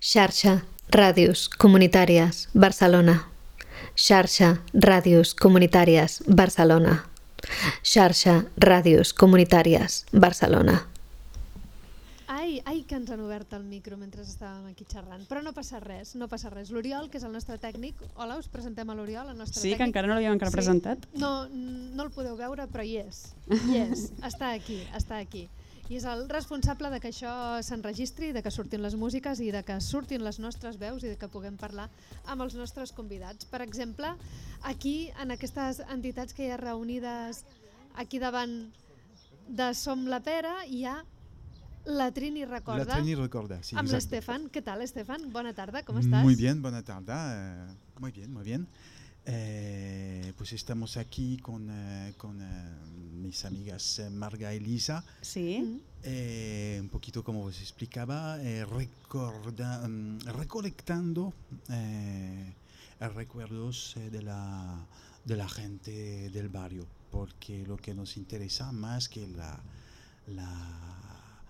Xarxa Ràdios Comunitàries Barcelona. Xarxa Ràdios Comunitàries Barcelona. Xarxa Ràdios Comunitàries Barcelona. Ai, ai, que ens han obert el micro mentre estàvem aquí xerrant. Però no passa res, no passa res. L'Oriol, que és el nostre tècnic, hola, us presentem a l'Oriol, el nostre Sí, tècnic. que encara no l'havíem encara Sí. presentat. No, no el podeu veure, però hi és. Hi és, està aquí, està aquí. I és el responsable de que això s'enregistri, de que surtin les músiques i de que surtin les nostres veus i de que puguem parlar amb els nostres convidats. Per exemple, aquí, en aquestes entitats que hi ha reunides aquí davant de Som la Pera, hi ha la Trini Recorda, La Trini recorda, sí. amb l'Estefan. Què tal, Estefan? Bona tarda, com estàs? Muy bien, buena tarde. eh, muy bien, muy bien. Eh, pues estamos aquí con, eh, con eh, mis amigas Marga y Lisa. Sí. Un poquito como os explicaba, recorda- mm, recolectando recuerdos de, la, de la gente del barrio, porque lo que nos interesa más que la, la,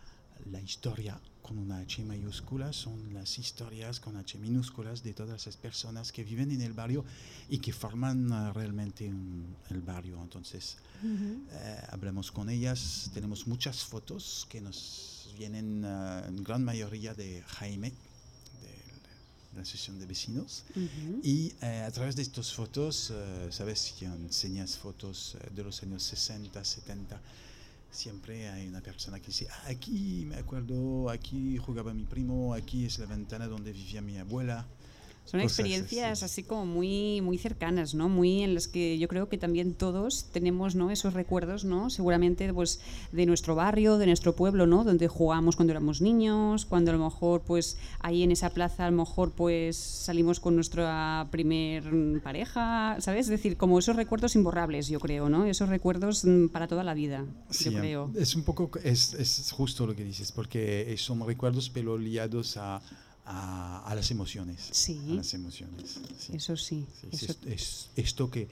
la historia con una H mayúscula son las historias con H minúsculas de todas esas personas que viven en el barrio y que forman eh, realmente un- el barrio. Entonces, Mhm. eh, hablamos con ellas, tenemos muchas fotos que nos vienen eh, en gran mayoría de Jaime, de la sesión de vecinos. Ujú. Y eh, a través de estas fotos, eh, sabes, si enseñas fotos eh, de los años 60, 70, siempre hay una persona que dice, "Ah, aquí me acuerdo, aquí jugaba mi primo, aquí es la ventana donde vivía mi abuela. Son cosas experiencias así. así como muy, muy cercanas, ¿no? Muy en las que yo creo que también todos tenemos, ¿no? Esos recuerdos, ¿no? Seguramente, pues, de nuestro barrio, de nuestro pueblo, ¿no? Donde jugamos cuando éramos niños, cuando a lo mejor, pues, ahí en esa plaza, a lo mejor, pues, salimos con nuestra primer pareja, ¿sabes? Es decir, como esos recuerdos imborrables, yo creo, ¿no? Esos recuerdos mm, para toda la vida, Sí, yo eh, creo. Es un poco, es, es justo lo que dices, porque son recuerdos pero liados a, a, a las emociones. Sí. A las emociones. sí. Eso sí. Sí, es, eso- est- es esto que,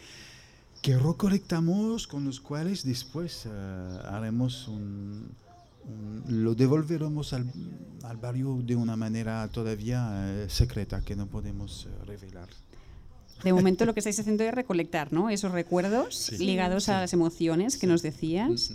que recolectamos con los cuales después eh, haremos un, un- lo devolveremos al, al barrio de una manera todavía eh, secreta que no podemos eh, revelar. De momento lo que estáis haciendo es recolectar, ¿no? Esos recuerdos Sí. ligados a Sí. las emociones que Sí. nos decías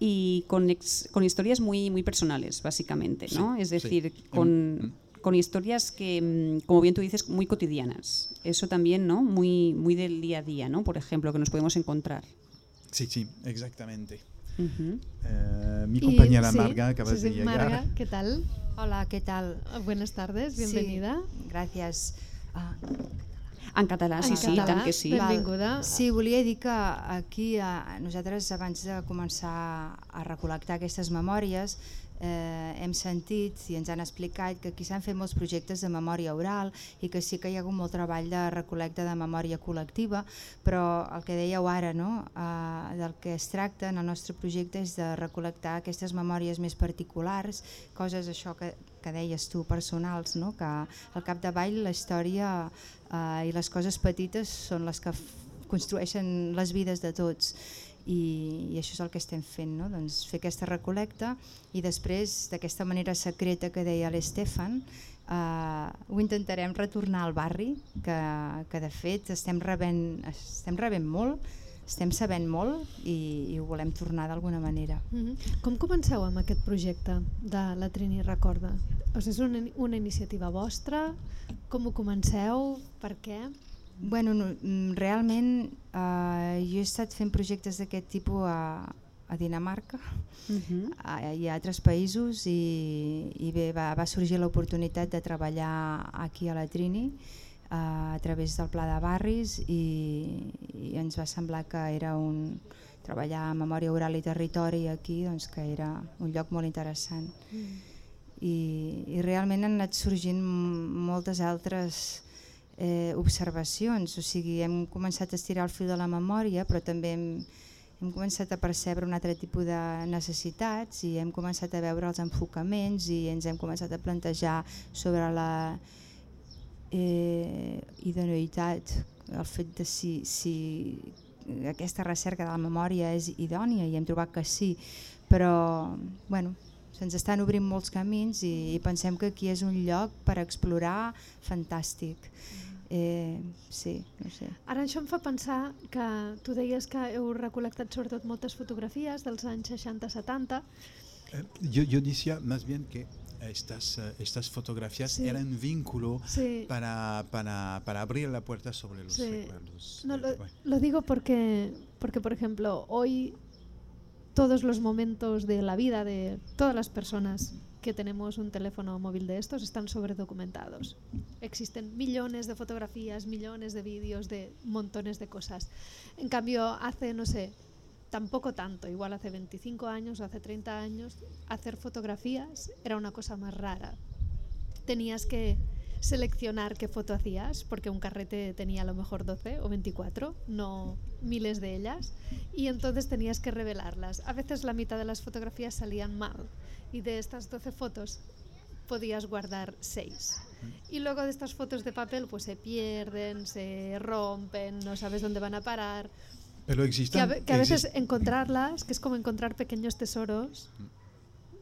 y con, ex- con historias muy, muy personales, básicamente, ¿no? Es decir, Em, con, mm. Con historias que, mm, como bien tú dices, muy cotidianas. Eso también, ¿no? Muy, muy del día a día, ¿no? Por ejemplo, que nos podemos encontrar. Sí, sí, exactamente. Ujú. Eh, mi Y- compañera sí, Marga acaba sí, de sí, llegar. Marga, ¿qué tal? Hola, ¿qué tal? Buenas tardes, Sí, bienvenida. gràcies. Ah, En català, sí, En sí, català, tant que sí. ben- Benvinguda. Sí, volia dir que aquí eh, nosaltres abans de començar a recol·lectar aquestes memòries eh, hem sentit i ens han explicat que aquí s'han fet molts projectes de memòria oral i que sí que hi ha hagut molt treball de recolecta de memòria col·lectiva, però el que dèieu ara, no? eh, del que es tracta en el nostre projecte és de recol·lectar aquestes memòries més particulars, coses això que, que deies tu, personals, no? que al capdavall la història eh, i les coses petites són les que construeixen les vides de tots i, i això és el que estem fent, no? doncs fer aquesta recolecta i després d'aquesta manera secreta que deia l'Estefan eh, ho intentarem retornar al barri que, que de fet estem rebent, estem rebent molt estem sabent molt i, i ho volem tornar d'alguna manera. Mhm. Com comenceu amb aquest projecte de la Trini Recorda? O sigui, és una, una iniciativa vostra? Com ho comenceu? Per què? Bueno, no, mm, realment eh, jo he estat fent projectes d'aquest tipus a, a Dinamarca Ujú. a- i a altres països i, i bé, va, va sorgir l'oportunitat de treballar aquí a la Trini eh, a través del Pla de Barris i, i ens va semblar que era un treballar en memòria oral i territori aquí doncs que era un lloc molt interessant i, i realment han anat sorgint moltes altres eh, observacions, o sigui, hem començat a estirar el fil de la memòria, però també hem, hem començat a percebre un altre tipus de necessitats i hem començat a veure els enfocaments i ens hem començat a plantejar sobre la eh, idoneïtat, el fet de si, si aquesta recerca de la memòria és idònia i hem trobat que sí, però bueno, se'ns estan obrint molts camins i, i pensem que aquí és un lloc per explorar fantàstic. Eh, sí, no sé. Ara això em fa pensar que tu deies que heu recol·lectat sobretot moltes fotografies dels anys 60-70 Eh, yo, yo decía más bien que estas, eh, estas fotografías Sí. eran vínculo Sí. para, para, para abrir la puerta sobre los Sí. recuerdos. No, lo, lo digo porque, porque, por ejemplo, hoy todos los momentos de la vida de todas las personas que tenemos un teléfono móvil de estos están sobredocumentados. Existen millones de fotografías, millones de vídeos, de montones de cosas. En cambio, hace, no sé, tampoco tanto, igual hace 25 años o hace 30 años, hacer fotografías era una cosa más rara. Tenías que seleccionar qué foto hacías, porque un carrete tenía a lo mejor 12 o 24, no miles de ellas, y entonces tenías que revelarlas. A veces la mitad de las fotografías salían mal, y de estas 12 fotos podías guardar 6. Y luego de estas fotos de papel pues se pierden, se rompen, no sabes dónde van a parar. Pero Que existen, a, que a veces encontrarlas, que es como encontrar pequeños tesoros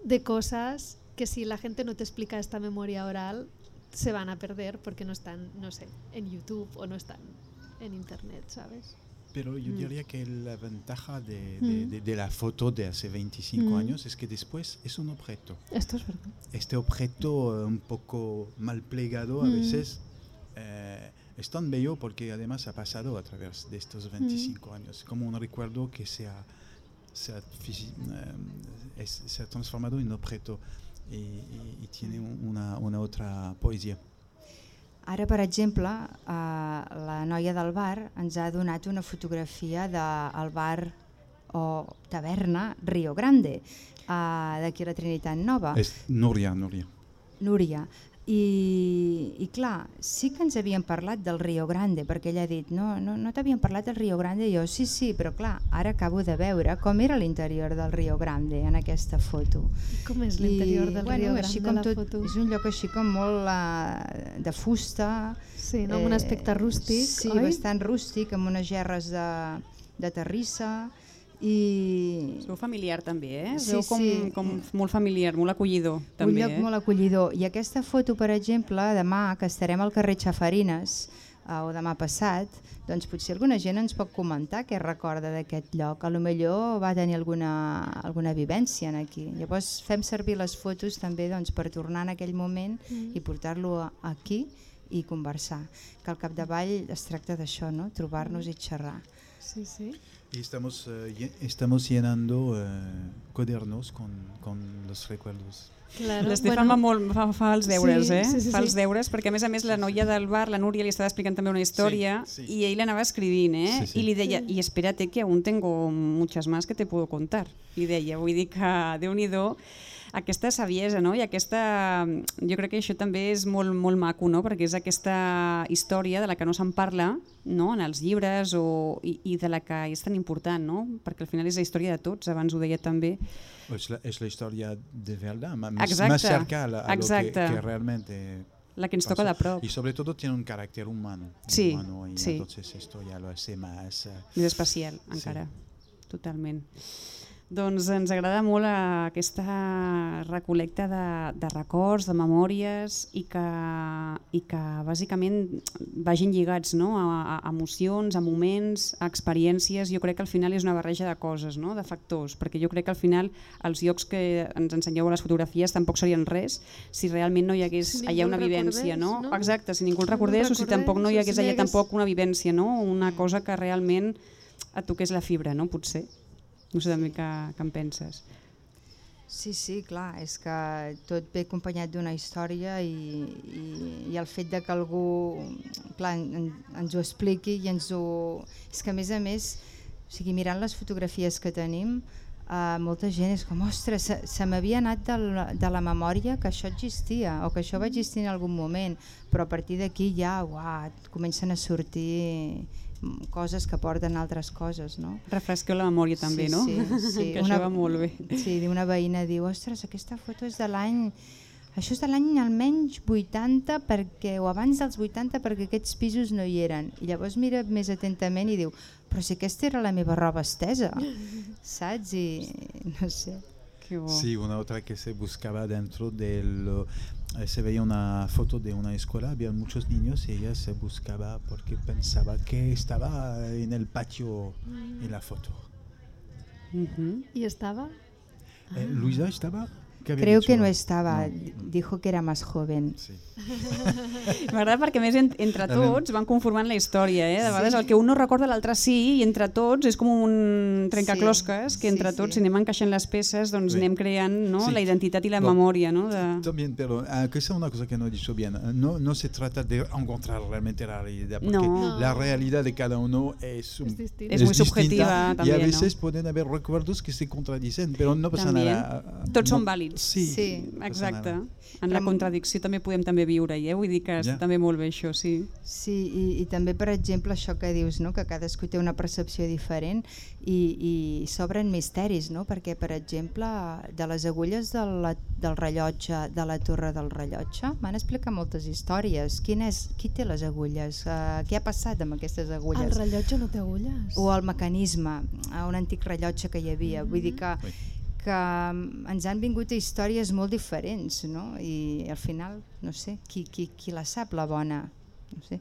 de cosas que si la gente no te explica esta memoria oral, se van a perder porque no están, no sé, en YouTube o no están en Internet, ¿sabes? pero yo Mm. diría que la ventaja de, de- Mm. de- de la foto de hace 25 Mm. años es que después es un objeto. Esto es verdad. Este objeto eh, un poco mal plegado a Mm. veces eh, es tan bello porque además ha pasado a través de Mm. estos 25 años, como un recuerdo que se ha, se ha, eh, es- se ha transformado en objeto y, y- y tiene un- una, una otra poesía. Ara, per exemple, eh, la noia del bar ens ha donat una fotografia del bar o taverna Rio Grande, eh, d'aquí a la Trinitat Nova. Es Nuria, Nuria. Núria. I, I clar, sí que ens havien parlat del Rio Grande, perquè ella ha dit, no, no, no t'havien parlat del Rio Grande? I jo, sí, sí, però clar, ara acabo de veure com era l'interior del Rio Grande en aquesta foto. Com és l'interior del bueno, Rio així Grande, com la tot, foto? És un lloc així com molt uh, de fusta. Sí, no? amb un aspecte rústic, sí, oi? bastant rústic, amb unes gerres de, de terrissa i Sou familiar també, eh? Sí, Veu com, sí. com molt familiar, molt acollidor també. un lloc eh? molt acollidor. I aquesta foto, per exemple, demà que estarem al carrer Xafarines, eh, o demà passat, doncs potser alguna gent ens pot comentar què recorda d'aquest lloc. A lo millor va tenir alguna, alguna vivència en aquí. Llavors fem servir les fotos també doncs, per tornar en aquell moment Mm. i portar-lo aquí i conversar. Que al capdavall es tracta d'això, no? trobar-nos i xerrar. Sí, sí. Y estamos, lle- estamos llenando eh, cuadernos con, con los recuerdos. Claro. L'Estefan bueno, fa, molt, fa, fa els deures, Sí, eh? sí, sí, fa els deures, perquè a més a més la noia del bar, la Núria, li estava explicant també una història Sí, sí. i ell l'anava escrivint, eh? Sí, sí. I li deia, Sí. y espérate que aún tengo muchas más que te puedo contar. I deia, vull dir que, déu nhi aquesta saviesa, no? I aquesta... Jo crec que això també és molt, molt maco, no? Perquè és aquesta història de la que no se'n parla no? en els llibres o, i, i de la que és tan important, no? Perquè al final és la història de tots, abans ho deia també. Es la, es la historia de verdad, más, Exacte, más cerca a, lo que, que realmente La que ens toca de prop. Y sobre todo tiene un carácter humano. Sí, humano y sí. entonces esto ya lo hace más... eh, Més especial, Sí. encara. Totalment. Doncs ens agrada molt aquesta recol·lecta de, de records, de memòries i que, i que bàsicament vagin lligats no? a, a emocions, a moments, a experiències. Jo crec que al final és una barreja de coses, no? de factors, perquè jo crec que al final els llocs que ens ensenyeu a les fotografies tampoc serien res si realment no hi hagués Si allà una vivència. recordés, No? no? Exacte, si ningú el ningú el recordés o si tampoc no hi recordés, hagués si allà hagués- tampoc una vivència, no? una cosa que realment et toqués la fibra, no? potser. No sé també què, què en penses. Sí, sí, clar, és que tot ve acompanyat d'una història i, i, i el fet de que algú clar, en, ens ho expliqui i ens ho... És que a més a més, o sigui, mirant les fotografies que tenim, uh, molta gent és com, ostres, se, se m'havia anat de la, de la memòria que això existia o que això va existir en algun moment, però a partir d'aquí ja uah, comencen a sortir coses que porten altres coses, no? Refresqueu la memòria també, sí, no? Sí, sí. que això va molt bé. Sí, una veïna diu, ostres, aquesta foto és de l'any... Això és de l'any almenys 80 perquè, o abans dels 80 perquè aquests pisos no hi eren. I llavors mira més atentament i diu, però si aquesta era la meva roba estesa, saps? I no sé. Que bo. Sí, una otra que se buscaba dentro del... eh, se veía una foto de una escuela, había muchos niños y ella se buscaba porque pensaba que estaba en el patio en la foto. I estava? Eh, Luisa estaba? ¿Qué había Creo dicho? que no estaba, No. dijo que era más joven. Sí. M'agrada perquè més en, entre tots van conformant la història, eh? De vegades el que un no recorda l'altre sí i entre tots és com un trencaclosques que Sí, entre sí, tots sí. si anem encaixant les peces doncs Sí. anem creant no? Sí. la identitat i la Bon. memòria no? de... También, pero ah, que sea una cosa que no he dicho bien. No, no se trata de encontrar realmente la realidad, porque No. la realidad de cada uno es, un- Es distinta. Es muy subjetiva Y también, a ¿no? veces pueden haber recuerdos que se contradicen, pero no pasa También. nada. Tots No- són vàlids. Sí, Sí. Exacte. En la contradicció també podem també viure-hi, eh? Vull dir que està Ja. també molt bé això, sí. Sí, i, i també, per exemple, això que dius, no? que cadascú té una percepció diferent i, i s'obren misteris, no? perquè, per exemple, de les agulles de la, del rellotge, de la torre del rellotge, m'han explicat moltes històries. Quin és, qui té les agulles? Uh, què ha passat amb aquestes El agulles? rellotge no té agulles? o el mecanisme, a un antic rellotge que hi havia. Vull dir que, Oui. Que ens han vingut històries molt diferents, no? I al final, no sé, qui, qui, qui la sap, la bona? No sé.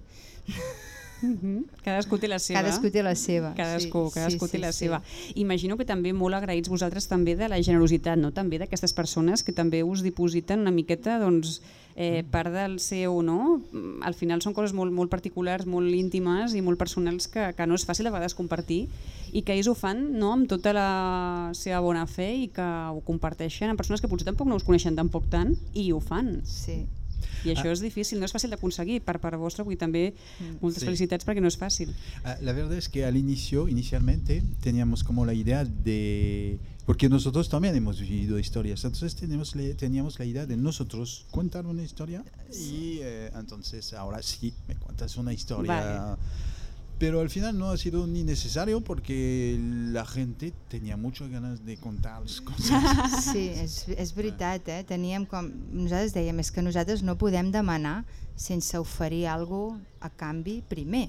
Cadascú té la seva. Cadascú té la seva. Cadascú, sí, cadascú sí, té sí, la sí. seva. Imagino que també molt agraïts vosaltres també de la generositat, no? també d'aquestes persones que també us dipositen una miqueta doncs, eh, part del seu, no? Mm, Al final són coses molt, molt particulars, molt íntimes i molt personals que, que no és fàcil a vegades compartir i que ells ho fan no? amb tota la seva bona fe i que ho comparteixen amb persones que potser tampoc no us coneixen tampoc tant i ho fan. Sí. I això és difícil, no és fàcil d'aconseguir per part vostra, vull també moltes Sí. felicitats perquè no és fàcil. Ah, La verdad es que al inicio, inicialmente, teníamos como la idea de... Porque nosotros también hemos vivido historias, entonces tenemos la- teníamos la idea de nosotros contar una historia y eh, entonces ahora sí, me cuentas una historia. Vale. Pero al final no ha sido ni necesario porque la gente tenía muchas ganas de contar las cosas. Sí, és, és veritat, eh? Teníem com... Nosaltres dèiem, és que nosaltres no podem demanar sense oferir alguna a canvi primer.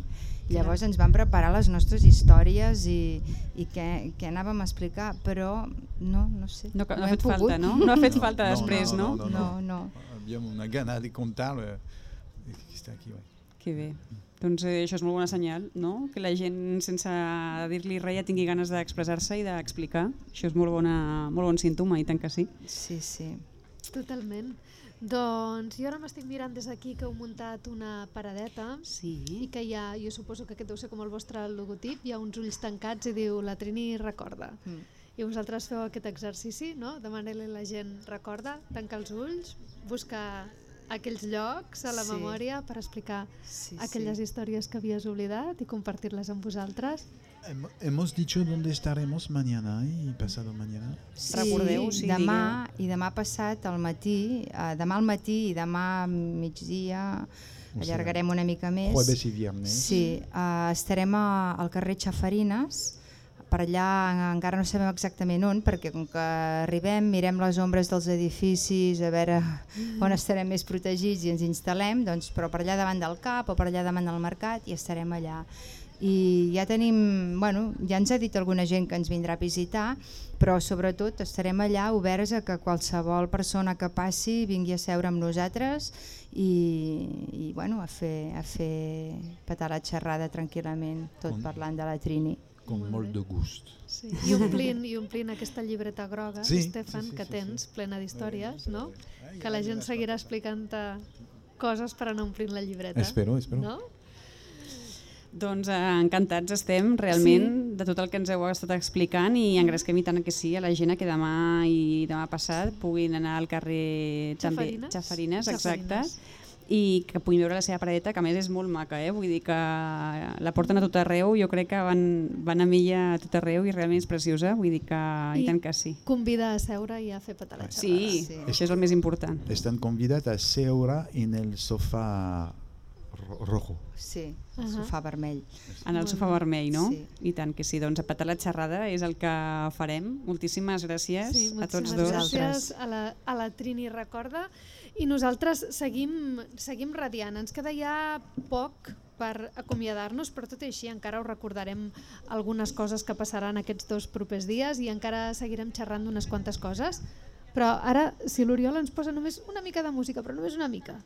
Llavors ens vam preparar les nostres històries i, i què, què anàvem a explicar, però no, no sé. No, no hem ha fet pogut. falta, no? No ha fet falta després, no? No, No, no. Habíamos una gana de contar. eh, que está aquí, bueno. Que bé. Doncs eh, això és molt bona senyal, no? Que la gent sense dir-li res ja tingui ganes d'expressar-se i d'explicar. Això és molt, bona, molt bon símptoma, i tant que sí. Sí, sí. Totalment. Doncs jo ara m'estic mirant des d'aquí que heu muntat una paradeta i Sí. que hi ha, jo suposo que aquest deu ser com el vostre logotip, hi ha uns ulls tancats i diu la Trini recorda. Mm. I vosaltres feu aquest exercici, no? Demaneu-li a la gent recorda, tancar els ulls, buscar aquells llocs a la Sí. memòria per explicar Sí, aquelles sí. històries que havies oblidat i compartir-les amb vosaltres. Hem- Hemos dicho dónde estaremos mañana y pasado mañana. Sí, Recordeu, sí, demà i demà passat al matí, eh, demà al matí i demà migdia O allargarem una mica més. Jueves y viernes. Sí, uh, estarem a, al carrer Xafarines, per allà encara no sabem exactament on, perquè com que arribem, mirem les ombres dels edificis, a veure on estarem més protegits i ens instal·lem, doncs, però per allà davant del CAP o per allà davant del mercat i estarem allà. I ja tenim, bueno, ja ens ha dit alguna gent que ens vindrà a visitar, però sobretot estarem allà oberts a que qualsevol persona que passi vingui a seure amb nosaltres i, i bueno, a fer, a fer petar la xerrada tranquil·lament, tot parlant de la Trini. Con Molt molt de gust. Sí. I, omplint, I omplint aquesta llibreta groga, Sí, Estefan, sí, sí, que sí, tens, sí. plena d'històries, no? Ai, Que la gent seguirà explicant coses per anar omplint la llibreta. Espero, espero. No? Doncs eh, encantats estem realment sí. de tot el que ens heu estat explicant i engresquem i tant que sí a la gent que demà i demà passat puguin anar al carrer també Xafarines. Xafarines, exacte, Xafarines. I que puguin veure la seva paradeta, que a més és molt maca, eh? vull dir que la porten a tot arreu, jo crec que van, van amb ella a tot arreu i realment és preciosa, vull dir que i, I- tant que sí. Convida a seure i a fer petar la xerrada. Sí, Sí. això és el més important. Están convidadas a seure en el sofá ro- rojo. Sí, el Ahà. sofà vermell. En el sofà vermell, no? Sí. I tant que sí, doncs a petar la xerrada és el que farem. Moltíssimes gràcies Sí, a tots moltíssimes dos. gràcies a la, a la Trini Recorda i nosaltres seguim, seguim radiant. Ens queda ja poc per acomiadar-nos, però tot i així encara us recordarem algunes coses que passaran aquests dos propers dies i encara seguirem xerrant d'unes quantes coses. Però ara, si l'Oriol ens posa només una mica de música, però només una mica.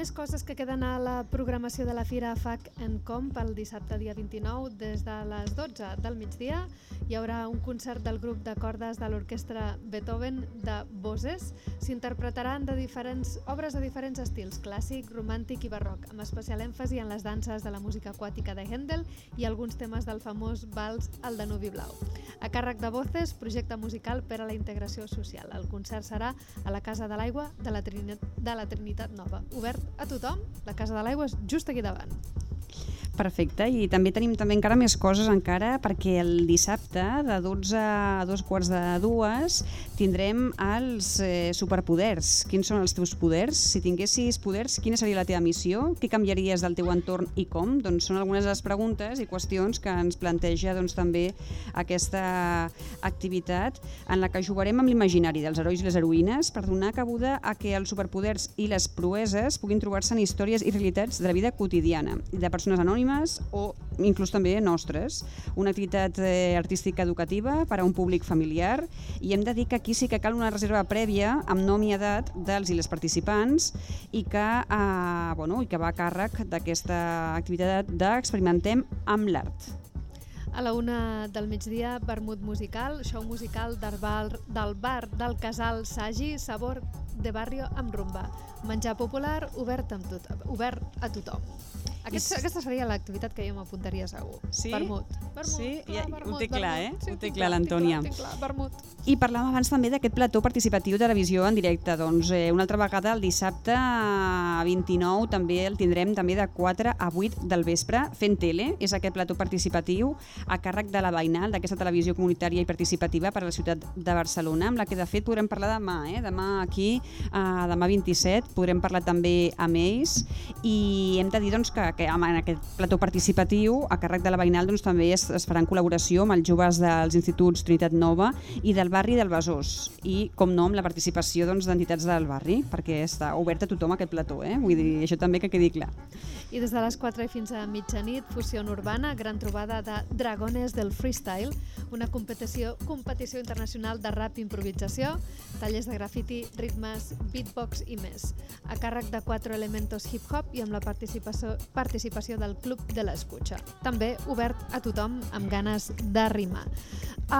Més coses que queden a la programació de la Fira FAC en Com pel dissabte dia 29 des de les 12 del migdia. Hi haurà un concert del grup de cordes de l'orquestra Beethoven de Boses. S'interpretaran de diferents obres de diferents estils, clàssic, romàntic i barroc, amb especial èmfasi en les danses de la música aquàtica de Händel i alguns temes del famós vals El Danubi Blau. A càrrec de Voces, projecte musical per a la integració social. El concert serà a la Casa de l'Aigua de, la Trinitat, de la Trinitat Nova, obert a tothom, la Casa de l'Aigua és just aquí davant. Perfecte, i també tenim també encara més coses encara perquè el dissabte de 12 a 2 quarts de dues tindrem els eh, superpoders. Quins són els teus poders? Si tinguessis poders, quina seria la teva missió? Què canviaries del teu entorn i com? Doncs són algunes de les preguntes i qüestions que ens planteja doncs, també aquesta activitat en la que jugarem amb l'imaginari dels herois i les heroïnes per donar cabuda a que els superpoders i les proeses puguin trobar-se en històries i realitats de la vida quotidiana de persones anònimes anònimes o inclús també nostres. Una activitat eh, artística educativa per a un públic familiar i hem de dir que aquí sí que cal una reserva prèvia amb nom i edat dels i les participants i que, eh, bueno, i que va a càrrec d'aquesta activitat d'experimentem amb l'art. A la una del migdia, vermut musical, show musical del bar del, bar del casal Sagi, sabor de barrio amb rumba. Menjar popular obert, amb tot, obert a tothom. Aquest, aquesta seria l'activitat que jo m'apuntaria segur. Sí? Vermut. vermut Sí? clar, Ja- vermut, ho té clar, eh? Sí, Ho té clar, l'Antònia. I parlàvem abans també d'aquest plató participatiu de televisió en directe. Doncs eh, una altra vegada el dissabte eh, 29 també el tindrem també de 4 a 8 del vespre fent tele. És aquest plató participatiu a càrrec de la veïnal d'aquesta televisió comunitària i participativa per a la ciutat de Barcelona, amb la que de fet podrem parlar demà. Eh? Demà aquí, eh, demà 27, podrem parlar també amb ells i hem de dir doncs, que, que en aquest plató participatiu a càrrec de la veïnal doncs, també es, es farà en col·laboració amb els joves dels instituts Trinitat Nova i del barri del Besòs i, com no, amb la participació doncs, d'entitats del barri, perquè està obert a tothom aquest plató, eh? vull dir, això també que quedi clar. I des de les 4 i fins a mitjanit, fusió urbana, gran trobada de Dragones del Freestyle, una competició, competició internacional de rap i improvisació, tallers de grafiti, ritmes, beatbox i més. A càrrec de 4 elementos hip-hop i amb la participació, participació del Club de l'Escutxa. També obert a tothom amb ganes de.